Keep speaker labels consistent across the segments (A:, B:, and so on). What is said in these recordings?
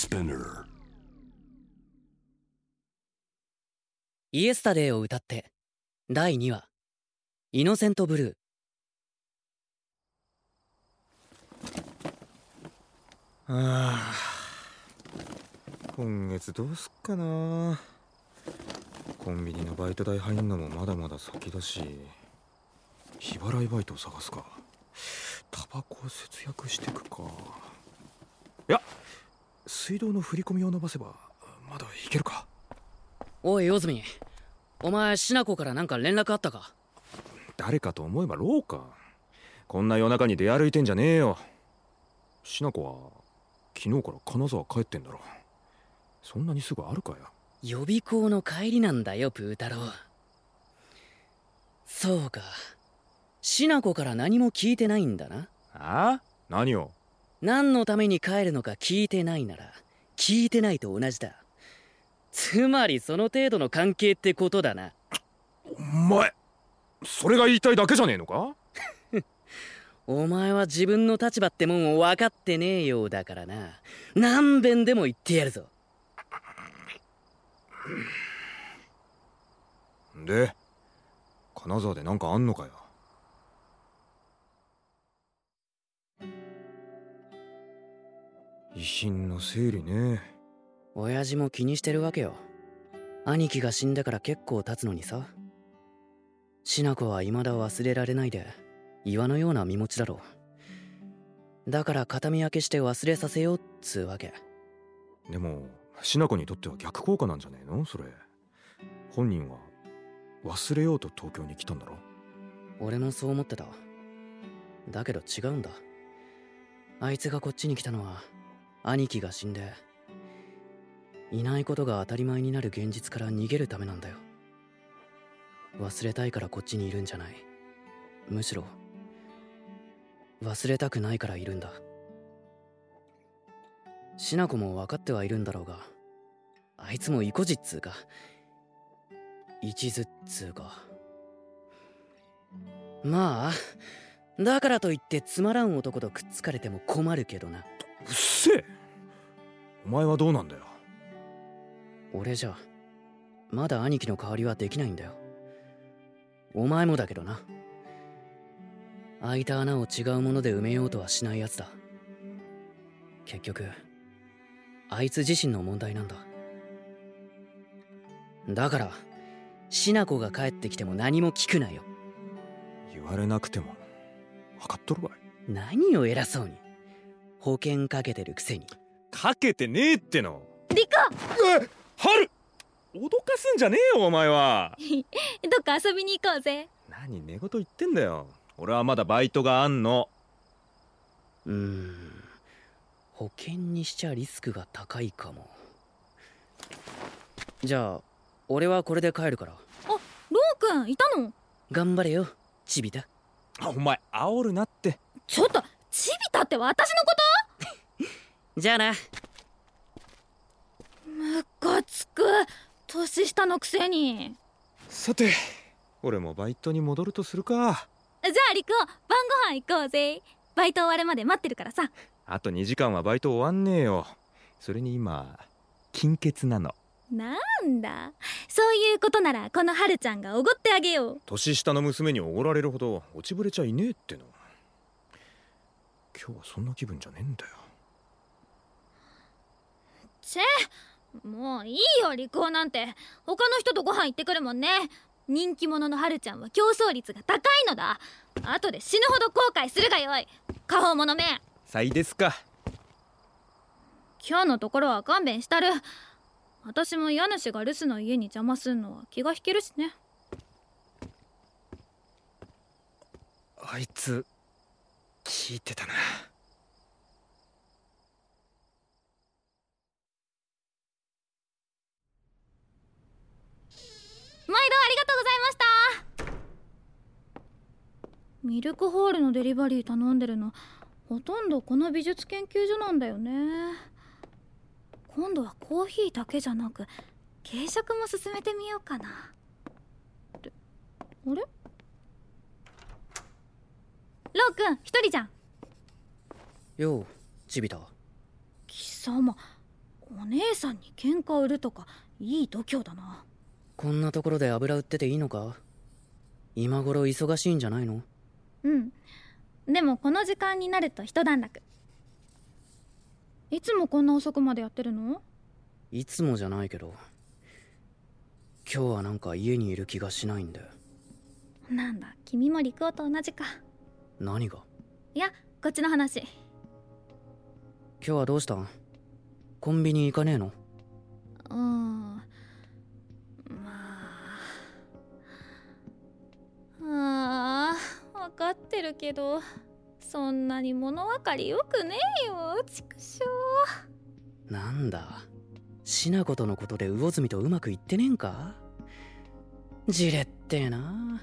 A: Spinner.
B: イエスタデーを歌って第2話イノセントブル
C: ああ今月どうすっかな。コンビニのバイト代入んのもまだまだ先だし日払いバイトを探すか。タバコを節約してくか。いや水道の振り込みを伸ばせばまだいけるか？
B: ーおい魚住お前しなこからなんか連絡あったか？
C: 誰かと思えばローか。こんな夜中に出歩いてんじゃねえよ。しなこは昨日から金沢帰ってんだろ。そんなにすぐあるかや？
B: 予備校の帰りなんだよプー太郎。そうか。しなこから何も聞いてないんだな。
C: ああ？何を？
B: 何のために帰るのか聞いてないなら聞いてないと同じだ。つまりその程度の関係ってことだな。
C: お前それが言いたいだけじゃねえのか？
B: お前は自分の立場ってもんを分かってねえようだからな。何遍でも言ってやるぞ。
C: で金沢でなんかあんのかよ？遺品の整理ね。
B: 親父も気にしてるわけよ。兄貴が死んでから結構経つのにさ。しな子は未だ忘れられないで岩のような身持ちだろう。だから形見分けして忘れさせようっつうわけ。
C: でもしなこにとっては逆効果なんじゃねえの？それ。本人は忘れようと東京に来たんだろ？
B: 俺もそう思ってた。だけど違うんだ。あいつがこっちに来たのは兄貴が死んでいないことが当たり前になる現実から逃げるためなんだよ。忘れたいからこっちにいるんじゃない。むしろ忘れたくないからいるんだ。しなこも分かってはいるんだろうがあいつも意固地っつうか一途っつうか。まあだからといってつまらん男とくっつかれても困るけどな。
C: うっせえ。お前はどうなんだよ。
B: 俺じゃまだ兄貴の代わりはできないんだよ。お前もだけどな。開いた穴を違うもので埋めようとはしないやつだ。結局あいつ自身の問題なんだ。だからしなこが帰ってきても何も聞くなよ。
C: 言われなくても分かっとるわい。
B: 何を偉そうに保険かけてるくせに。
C: かけてねえっての。
D: リコ
C: え春！脅かすんじゃねえよお前は。
D: どっか遊びに行こうぜ。
C: 何寝言言ってんだよ。俺はまだバイトがあんの。
B: うーん。保険にしちゃリスクが高いかも。じゃあ俺はこれで帰るから。
D: ローくんいたの？
B: 頑張れよチビタ。
C: あお前煽るなって。
D: ちょっとチビタって私のこ
B: じゃあな。
D: とムカつく。年下のくせに。
C: さて俺もバイトに戻るとするか。
D: じゃあリコ晩ご飯行こうぜ。バイト終わるまで待ってるからさ。
C: あと2時間はバイト終わんねえよ。それに今金欠なの。
D: なんだ。そういうことならこの春ちゃんがおごってあげよう。
C: 年下の娘におごられるほど落ちぶれちゃいねえっての。今日はそんな気分じゃねえんだよ
D: チェもういいよリコなんて。他の人とご飯行ってくるもんね。人気者の春ちゃんは競争率が高いのだ。後で死ぬほど後悔するがよい。過保者め
C: さいですか。
D: 今日のところは勘弁したる。私も家主が留守の家に邪魔すんのは気が引けるしね。
C: あいつ聞いてたな
D: 毎度ありがとうございましたミルクホールのデリバリー頼んでるの。ほとんどこの美術研究所なんだよね。今度はコーヒーだけじゃなく軽食も進めてみようかな。ってあれ？ローくん一人じゃん。
B: ようチビタ。
D: 貴様お姉さんに喧嘩売るとかいい度胸だな。
B: こんなところで油売ってていいのか？今頃忙しいんじゃないの？
D: うん。でもこの時間になると一段落。いつもこんな遅くまでやってるの？
B: いつもじゃないけど。今日はなんか家にいる気がしないんだよ。
D: なんだ君も陸王と同じか。
B: 何が？
D: いやこっちの話。
B: 今日はどうしたん？コンビニ行かねえの？
D: うんかってるけどそんなに物分かりよくねえよ。畜生。
B: なんだ？しなことのことで魚住とうまくいってねえんか？じれってえな。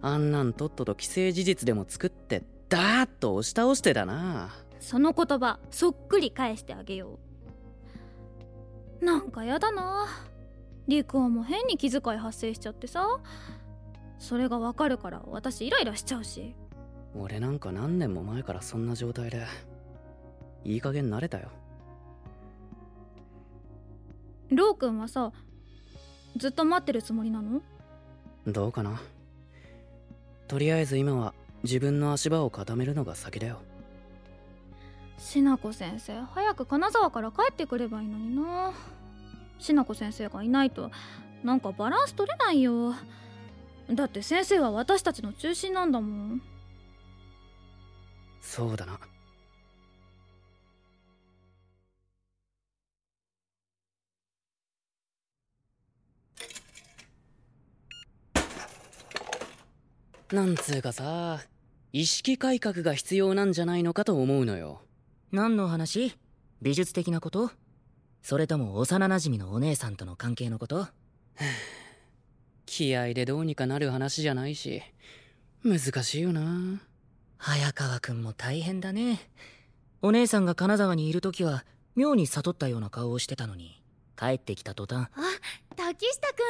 B: あんなんとっとと既成事実でも作ってダーッと押し倒してだな。
D: その言葉そっくり返してあげよう。なんかやだな。陸王も変に気遣い発生しちゃってさそれがわかるから私イライラしちゃうし。
B: 俺なんか何年も前からそんな状態でいい加減慣れたよ。
D: ロー君はさずっと待ってるつもりなの？
B: どうかな。とりあえず今は自分の足場を固めるのが先だよ。
D: しなこ先生早く金沢から帰ってくればいいのにな。しなこ先生がいないとなんかバランス取れないよだって先生は私たちの中心なんだもん。
B: そうだな。なんつうかさ意識改革が必要なんじゃないのかと思うのよ。
A: 何の話？美術的なこと？それとも幼馴染のお姉さんとの関係のこと？
B: 気合でどうにかなる話じゃないし難しいよな。
A: 早川くんも大変だね。お姉さんが金沢にいる時は妙に悟ったような顔をしてたのに帰ってきた途端。
E: あ竹下くん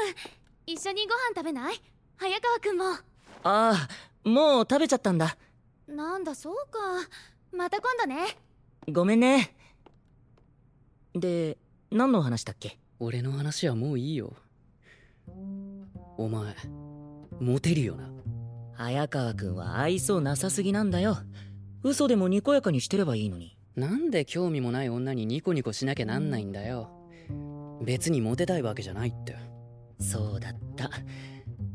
E: 一緒にご飯食べない？早川くんも。
A: ああもう食べちゃったんだ。
E: なんだそうか。また今度ね。
A: ごめんね。で何の話だっけ？
B: 俺の話はもういいよお前モテるよな？
A: 早川くんは愛想なさすぎなんだよ。嘘でもにこやかにしてればいいのに。
B: なんで興味もない女にニコニコしなきゃなんないんだよ。別にモテたいわけじゃないって。
A: そうだった。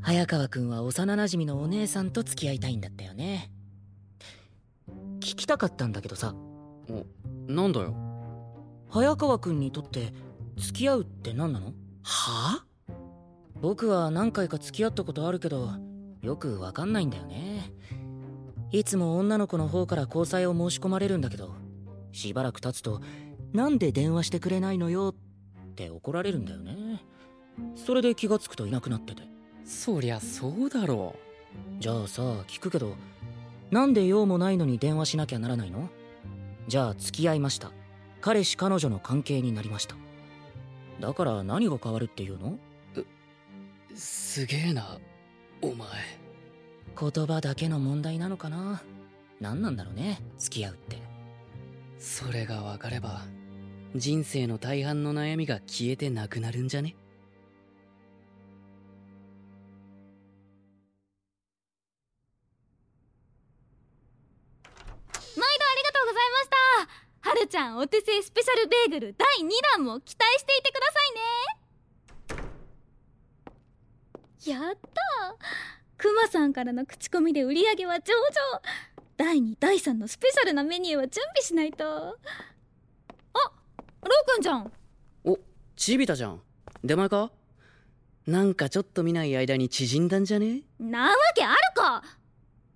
A: 早川くんは幼馴染のお姉さんと付き合いたいんだったよね。聞きたかったんだけどさ。
B: おなんだよ。
A: 早川くんにとって付き合うって何なの？はあ？僕は何回か付き合ったことあるけどよくわかんないんだよね。いつも女の子の方から交際を申し込まれるんだけどしばらく経つとなんで電話してくれないのよって怒られるんだよね。それで気がつくといなくなってて。
B: そりゃそうだろ
A: じゃあさ聞くけどなんで用もないのに電話しなきゃならないの？じゃあ付き合いました。彼氏彼女の関係になりました。だから何が変わるっていうの？
B: すげえなお前。
A: 言葉だけの問題なのかな？何なんだろうね付き合うって。
B: それが分かれば人生の大半の悩みが消えてなくなるんじゃね？
D: 毎度ありがとうございました。はるちゃんお手製スペシャルベーグル第2弾も期待していてくださいねやったクマさんからの口コミで売り上げは上々。第2第3のスペシャルなメニューは準備しないと。あローくんじゃん。
B: おチビタじゃん。出前か？なんかちょっと見ない間に縮んだんじゃね？
D: なわけあるか。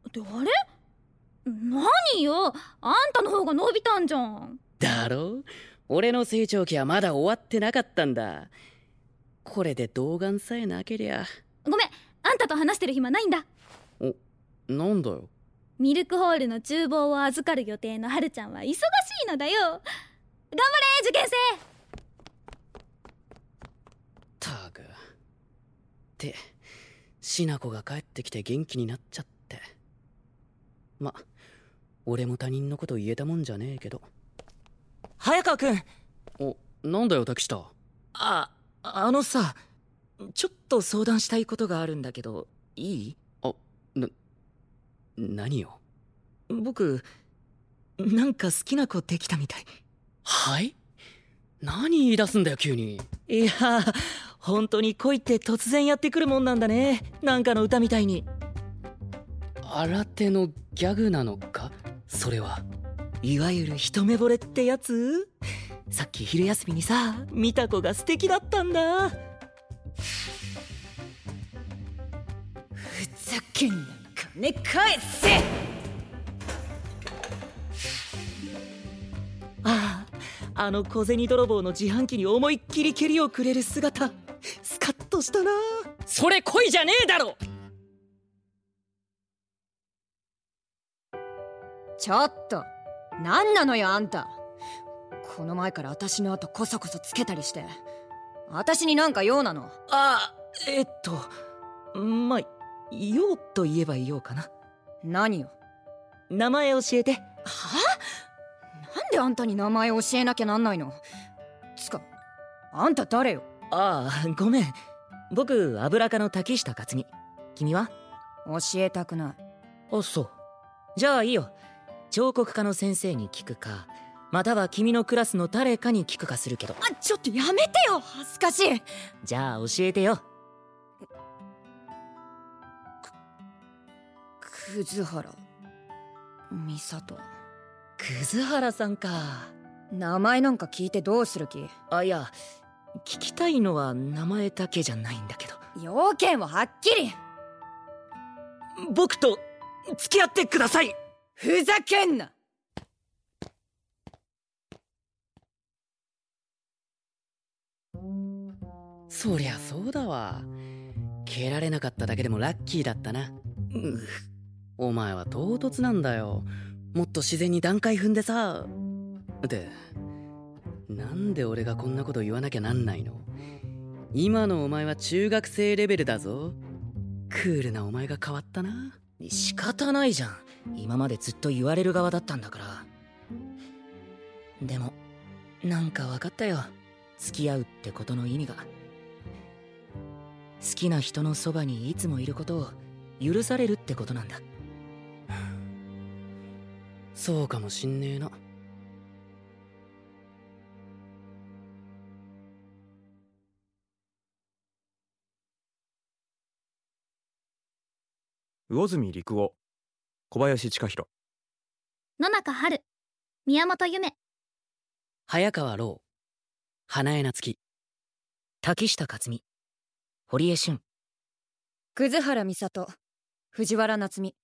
D: ってあれ？何よ？あんたの方が伸びたんじゃん。
B: だろ？俺の成長期はまだ終わってなかったんだ。これで童顔さえなけりゃ
D: あんたと話してる暇ないんだ。
B: おなんだよ。
D: ミルクホールの厨房を預かる予定のはるちゃんは忙しいのだよ。頑張れ受験生。
B: たく。ってしなこが帰ってきて元気になっちゃって。ま俺も他人のこと言えたもんじゃねえけど。
A: 早川くん。
B: おなんだよ滝下。
A: ああのさちょっと相談したいことがあるんだけどいい？
B: 何よ
A: 僕なんか好きな子できたみたい。
B: はい？何言い出すんだよ急に。
A: いや本当に恋って突然やってくるもんなんだね。なんかの歌みたいに。
B: 新手のギャグなのか？それは。い
A: わゆる一目惚れってやつ？さっき昼休みにさ見た子が素敵だったんだ
F: ふざけんな金返せ。
A: あああの小銭泥棒の自販機に思いっきり蹴りをくれる姿スカッとしたな。
B: それ恋じゃねえだろ！
F: ちょっと何なのよあんた。この前から私の後こそこそつけたりして。私になんか用なの？
A: あえっとまあ言おうと言えば言おうかな。
F: 何よ
A: 名前教えて。
F: はなんであんたに名前教えなきゃなんないの？つかあんた誰よ？
A: ああごめん。僕油科の滝下克美君は？
F: 教えたくない。
A: あそう。じゃあいいよ。彫刻家の先生に聞くかまたは君のクラスの誰かに聞くかするけど。
F: あちょっとやめてよ恥ずかしい。
A: じゃあ教えてよ
F: 葛原。美里。
A: 葛原さんか。
F: 名前なんか聞いてどうする気？
A: あいや聞きたいのは名前だけじゃないんだけど。
F: 要件ははっきり。
A: 僕と付き合ってください。
F: ふざけんな。
B: そりゃそうだわ。蹴られなかっただけでもラッキーだったなお前は唐突なんだよ。もっと自然に段階踏んでさ。でなんで俺がこんなこと言わなきゃなんないの？今のお前は中学生レベルだぞ。クールなお前が変わったな。
A: 仕方ないじゃん。今までずっと言われる側だったんだから。でもなんか分かったよ。付き合うってことの意味が。好きな人のそばにいつもいることを許されるってことなんだ。
B: そうかもしんねえな。
C: 魚住陸夫。小林千佳弘
D: 野中春。宮本夢。
B: 早川ロ花江夏樹。
A: 滝下克美堀江俊
F: 葛原美里。藤原夏美